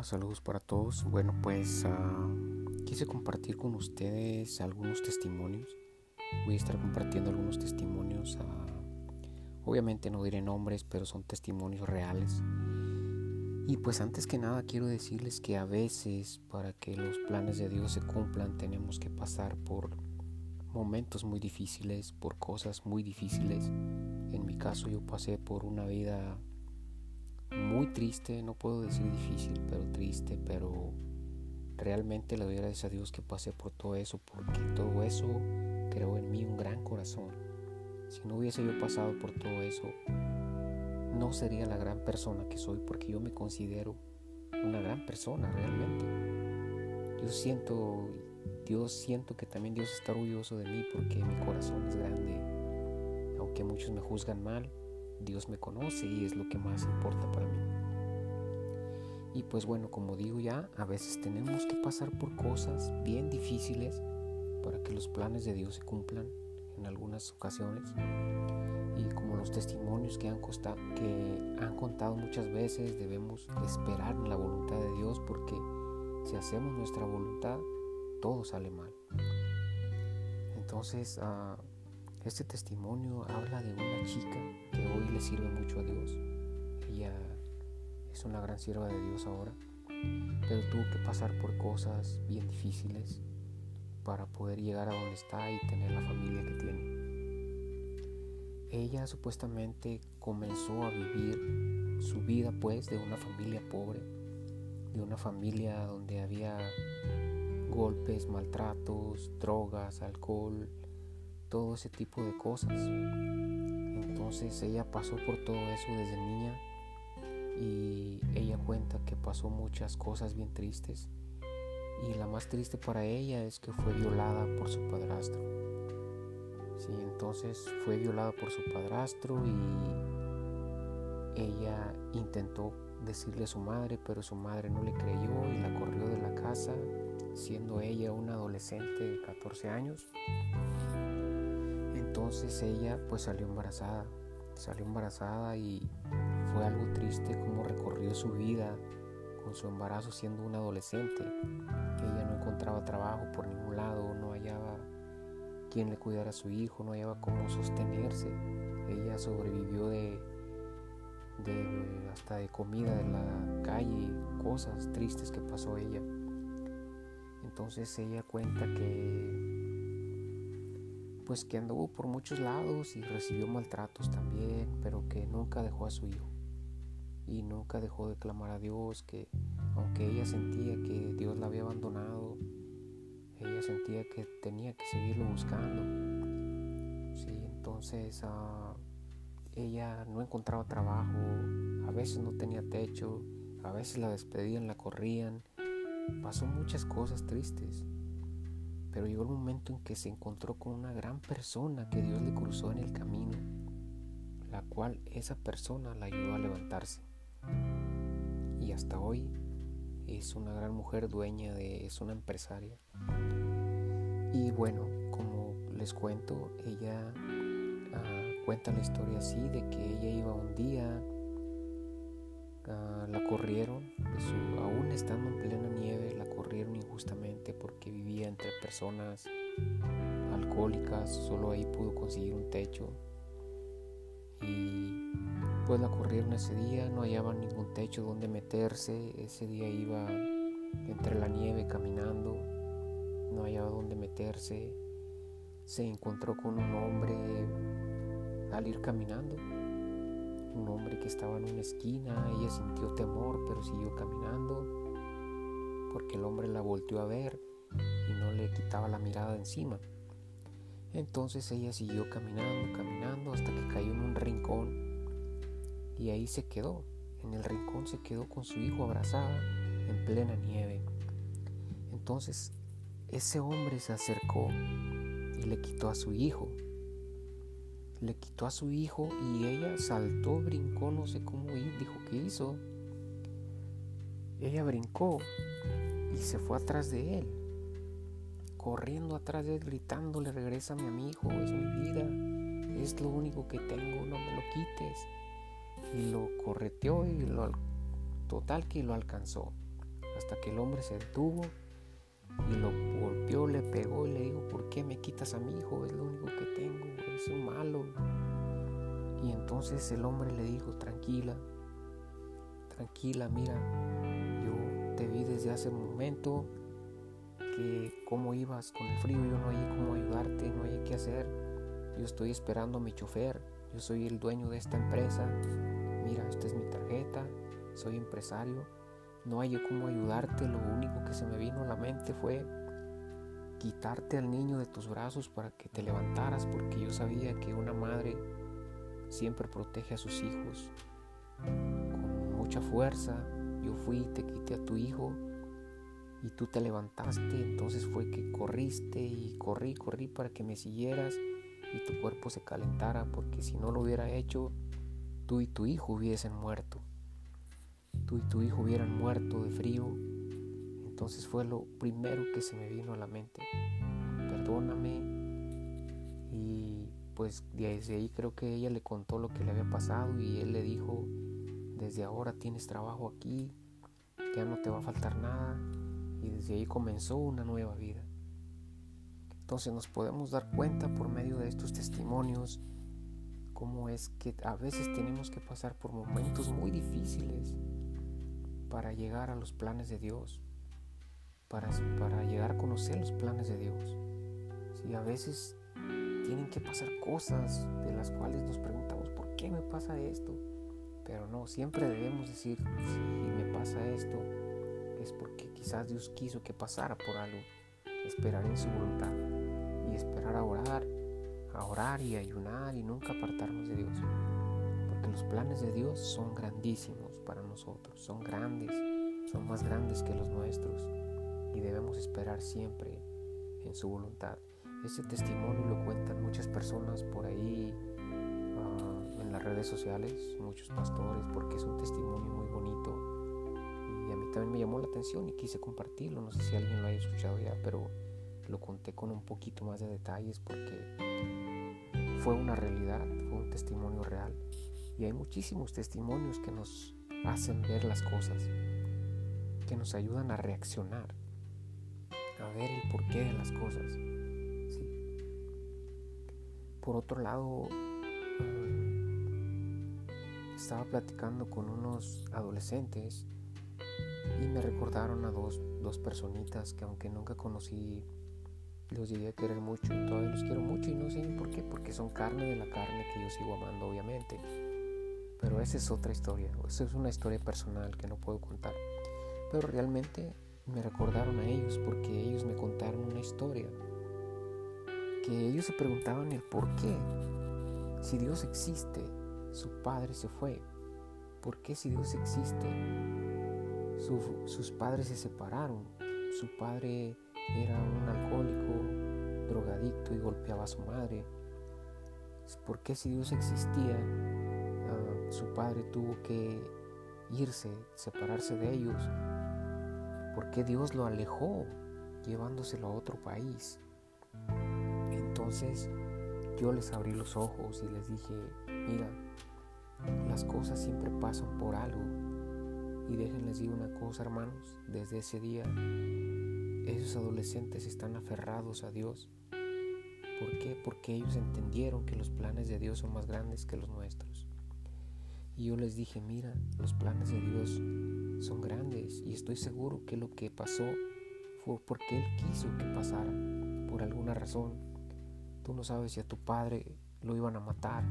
Hola, saludos para todos. Bueno, pues uh, quise compartir con ustedes algunos testimonios. Voy a estar compartiendo algunos testimonios. Uh, obviamente no diré nombres, pero son testimonios reales. Y pues antes que nada quiero decirles que a veces para que los planes de Dios se cumplan tenemos que pasar por momentos muy difíciles, por cosas muy difíciles. En mi caso yo pasé por una vida muy triste, no puedo decir difícil, pero triste, pero realmente le doy gracias a Dios que pasé por todo eso, porque todo eso creó en mí un gran corazón. Si no hubiese yo pasado por todo eso, no sería la gran persona que soy, porque yo me considero una gran persona realmente. Yo siento, Dios siento que también Dios está orgulloso de mí porque mi corazón es grande. Aunque muchos me juzgan mal, Dios me conoce y es lo que más importa para mí. Y pues bueno, como digo ya, a veces tenemos que pasar por cosas bien difíciles para que los planes de Dios se cumplan en algunas ocasiones. Y como los testimonios que han, costado, que han contado muchas veces, debemos esperar en la voluntad de Dios porque si hacemos nuestra voluntad, todo sale mal. Entonces, uh, este testimonio habla de una chica que hoy le sirve mucho a Dios. Ella es una gran sierva de Dios ahora, pero tuvo que pasar por cosas bien difíciles para poder llegar a donde está y tener la familia que tiene. Ella supuestamente comenzó a vivir su vida pues de una familia pobre, de una familia donde había golpes, maltratos, drogas, alcohol, todo ese tipo de cosas. Entonces ella pasó por todo eso desde niña y ella cuenta que pasó muchas cosas bien tristes y la más triste para ella es que fue violada por su padrastro. Sí, entonces fue violada por su padrastro y ella intentó decirle a su madre, pero su madre no le creyó y la corrió de la casa, siendo ella una adolescente de 14 años. Entonces ella pues salió embarazada, salió embarazada y fue algo triste como recorrió su vida con su embarazo siendo una adolescente. Ella no encontraba trabajo por ningún lado, no hallaba quien le cuidara a su hijo, no hallaba cómo sostenerse. Ella sobrevivió de, hasta de comida de la calle, cosas tristes que pasó ella. Entonces ella cuenta que pues que anduvo por muchos lados y recibió maltratos también, pero que nunca dejó a su hijo. Y nunca dejó de clamar a Dios, que aunque ella sentía que Dios la había abandonado, ella sentía que tenía que seguirlo buscando. Sí, entonces uh, ella no encontraba trabajo, a veces no tenía techo, a veces la despedían, la corrían. Pasó muchas cosas tristes. Pero llegó el momento en que se encontró con una gran persona que Dios le cruzó en el camino, la cual esa persona la ayudó a levantarse. Y hasta hoy es una gran mujer dueña de, es una empresaria. Y bueno, como les cuento, ella ah, cuenta la historia así, de que ella iba un día, ah, la corrieron, aún estando en plena nieve, la corrieron injustamente porque vivía entre personas alcohólicas, solo ahí pudo conseguir un techo. Y pues la corrieron ese día, no hallaban ningún techo donde meterse, ese día iba entre la nieve caminando, no hallaba donde meterse, se encontró con un hombre al ir caminando, un hombre que estaba en una esquina, ella sintió temor, pero siguió caminando porque el hombre la volteó a ver y no le quitaba la mirada de encima. Entonces ella siguió caminando, caminando hasta que cayó en un rincón y ahí se quedó. En el rincón se quedó con su hijo abrazada en plena nieve. Entonces ese hombre se acercó y le quitó a su hijo. Le quitó a su hijo y ella saltó, brincó, no sé cómo dijo que hizo. Ella brincó y se fue atrás de él, corriendo atrás de él, gritándole, regrésame a mi hijo, es mi vida, es lo único que tengo, no me lo quites. Y lo correteó y lo, total que lo alcanzó. hasta que el hombre se detuvo y lo golpeó, le pegó y le dijo, ¿por qué me quitas a mi hijo? Es lo único que tengo, es un malo. Y entonces el hombre le dijo, tranquila, tranquila, mira, te vi desde hace un momento que cómo ibas con el frío, yo no hay cómo ayudarte, no hay qué hacer, yo estoy esperando a mi chofer, yo soy el dueño de esta empresa, mira, esta es mi tarjeta, soy empresario, no hay cómo ayudarte, lo único que se me vino a la mente fue quitarte al niño de tus brazos para que te levantaras, porque yo sabía que una madre siempre protege a sus hijos con mucha fuerza. Yo fui te quité a tu hijo y tú te levantaste, entonces fue que corriste y corrí, corrí para que me siguieras y tu cuerpo se calentara, porque si no lo hubiera hecho, tú y tu hijo hubiesen muerto. Tú y tu hijo hubieran muerto de frío. Entonces fue lo primero que se me vino a la mente. Perdóname. Y pues desde ahí creo que ella le contó lo que le había pasado y él le dijo, desde ahora tienes trabajo aquí, ya no te va a faltar nada. Y desde ahí comenzó una nueva vida. Entonces nos podemos dar cuenta por medio de estos testimonios cómo es que a veces tenemos que pasar por momentos muy difíciles para llegar a los planes de Dios, para, para llegar a conocer los planes de Dios. Si a veces tienen que pasar cosas de las cuales nos preguntamos, ¿por qué me pasa esto? Pero no, siempre debemos decir, si me pasa esto, es porque quizás Dios quiso que pasara por algo. Esperar en su voluntad y esperar a orar, a orar y ayunar y nunca apartarnos de Dios. Porque los planes de Dios son grandísimos para nosotros, son grandes, son más grandes que los nuestros y debemos esperar siempre en su voluntad. Ese testimonio lo cuentan muchas personas por ahí redes sociales, muchos pastores, porque es un testimonio muy bonito y a mí también me llamó la atención y quise compartirlo. No sé si alguien lo haya escuchado ya, pero lo conté con un poquito más de detalles porque fue una realidad, fue un testimonio real. Y hay muchísimos testimonios que nos hacen ver las cosas, que nos ayudan a reaccionar, a ver el porqué de las cosas. Por otro lado, mm, estaba platicando con unos adolescentes y me recordaron a dos, dos personitas que aunque nunca conocí, los llegué a querer mucho y todavía los quiero mucho y no sé por qué, porque son carne de la carne que yo sigo amando obviamente. Pero esa es otra historia, esa es una historia personal que no puedo contar. Pero realmente me recordaron a ellos porque ellos me contaron una historia. Que ellos se preguntaban el por qué. Si Dios existe, su padre se fue. ¿Por qué si Dios existe, sus padres se separaron? Su padre era un alcohólico, drogadicto y golpeaba a su madre. ¿Por qué si Dios existía, su padre tuvo que irse, separarse de ellos, porque Dios lo alejó, llevándoselo a otro país. Entonces yo les abrí los ojos y les dije, mira, las cosas siempre pasan por algo. Y déjenles decir una cosa, hermanos, desde ese día, esos adolescentes están aferrados a Dios. ¿Por qué? Porque ellos entendieron que los planes de Dios son más grandes que los nuestros. Y yo les dije, mira, los planes de Dios son grandes y estoy seguro que lo que pasó fue porque Él quiso que pasara, por alguna razón. Tú no sabes si a tu padre lo iban a matar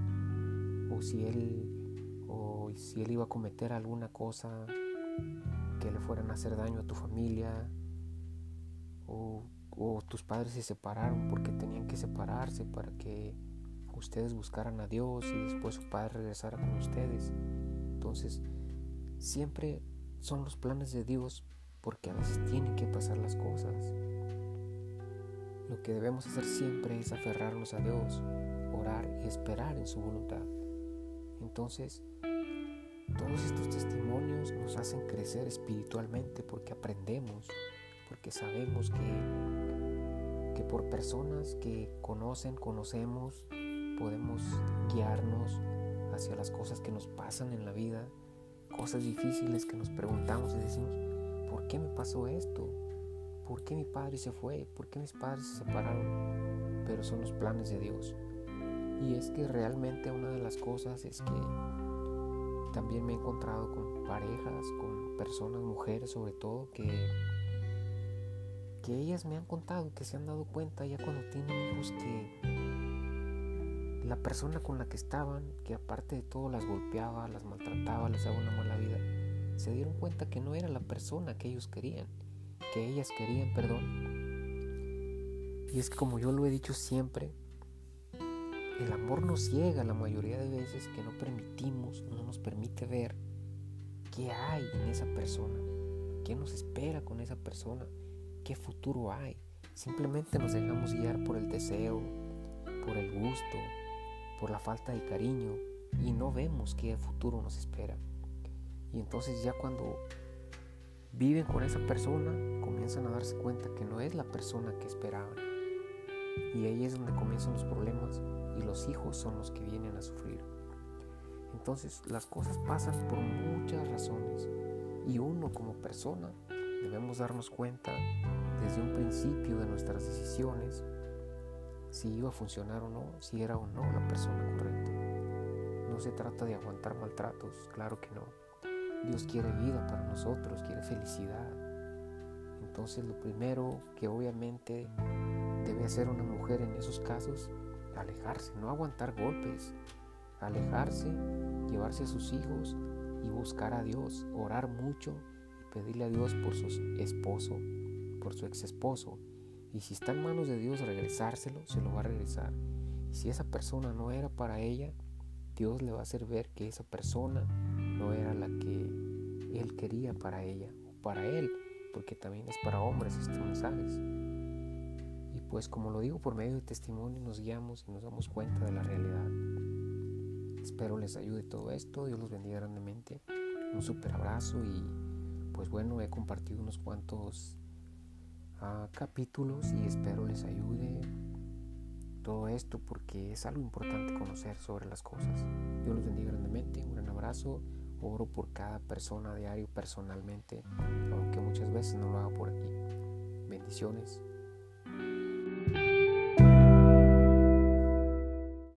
o si él o si él iba a cometer alguna cosa que le fueran a hacer daño a tu familia o, o tus padres se separaron porque tenían que separarse para que ustedes buscaran a Dios y después su Padre regresara con ustedes. Entonces, siempre son los planes de Dios porque a veces tienen que pasar las cosas. Lo que debemos hacer siempre es aferrarnos a Dios, orar y esperar en su voluntad. Entonces, todos estos testimonios nos hacen crecer espiritualmente porque aprendemos, porque sabemos que, que por personas que conocen, conocemos, podemos guiarnos hacia las cosas que nos pasan en la vida, cosas difíciles que nos preguntamos y decimos, ¿por qué me pasó esto? ¿Por qué mi padre se fue? ¿Por qué mis padres se separaron? Pero son los planes de Dios. Y es que realmente una de las cosas es que también me he encontrado con parejas, con personas, mujeres sobre todo, que, que ellas me han contado, que se han dado cuenta ya cuando tienen hijos que la persona con la que estaban, que aparte de todo las golpeaba, las maltrataba, les daba una mala vida, se dieron cuenta que no era la persona que ellos querían, que ellas querían, perdón. Y es como yo lo he dicho siempre, el amor nos ciega la mayoría de veces que no permitimos, no nos permite ver qué hay en esa persona, qué nos espera con esa persona, qué futuro hay. Simplemente nos dejamos guiar por el deseo, por el gusto, por la falta de cariño y no vemos qué futuro nos espera. Y entonces ya cuando viven con esa persona, comienzan a darse cuenta que no es la persona que esperaban. Y ahí es donde comienzan los problemas y los hijos son los que vienen a sufrir. Entonces las cosas pasan por muchas razones y uno como persona debemos darnos cuenta desde un principio de nuestras decisiones si iba a funcionar o no, si era o no la persona correcta. No se trata de aguantar maltratos, claro que no. Dios quiere vida para nosotros, quiere felicidad. Entonces lo primero que obviamente debe hacer una mujer en esos casos alejarse, no aguantar golpes, alejarse, llevarse a sus hijos y buscar a Dios, orar mucho y pedirle a Dios por su esposo, por su ex esposo. Y si está en manos de Dios regresárselo, se lo va a regresar. Si esa persona no era para ella, Dios le va a hacer ver que esa persona no era la que Él quería para ella o para Él, porque también es para hombres estos mensajes pues como lo digo por medio de testimonio nos guiamos y nos damos cuenta de la realidad. Espero les ayude todo esto, Dios los bendiga grandemente. Un super abrazo y pues bueno, he compartido unos cuantos uh, capítulos y espero les ayude todo esto porque es algo importante conocer sobre las cosas. Dios los bendiga grandemente, un gran abrazo. Oro por cada persona diario personalmente, aunque muchas veces no lo hago por aquí. Bendiciones.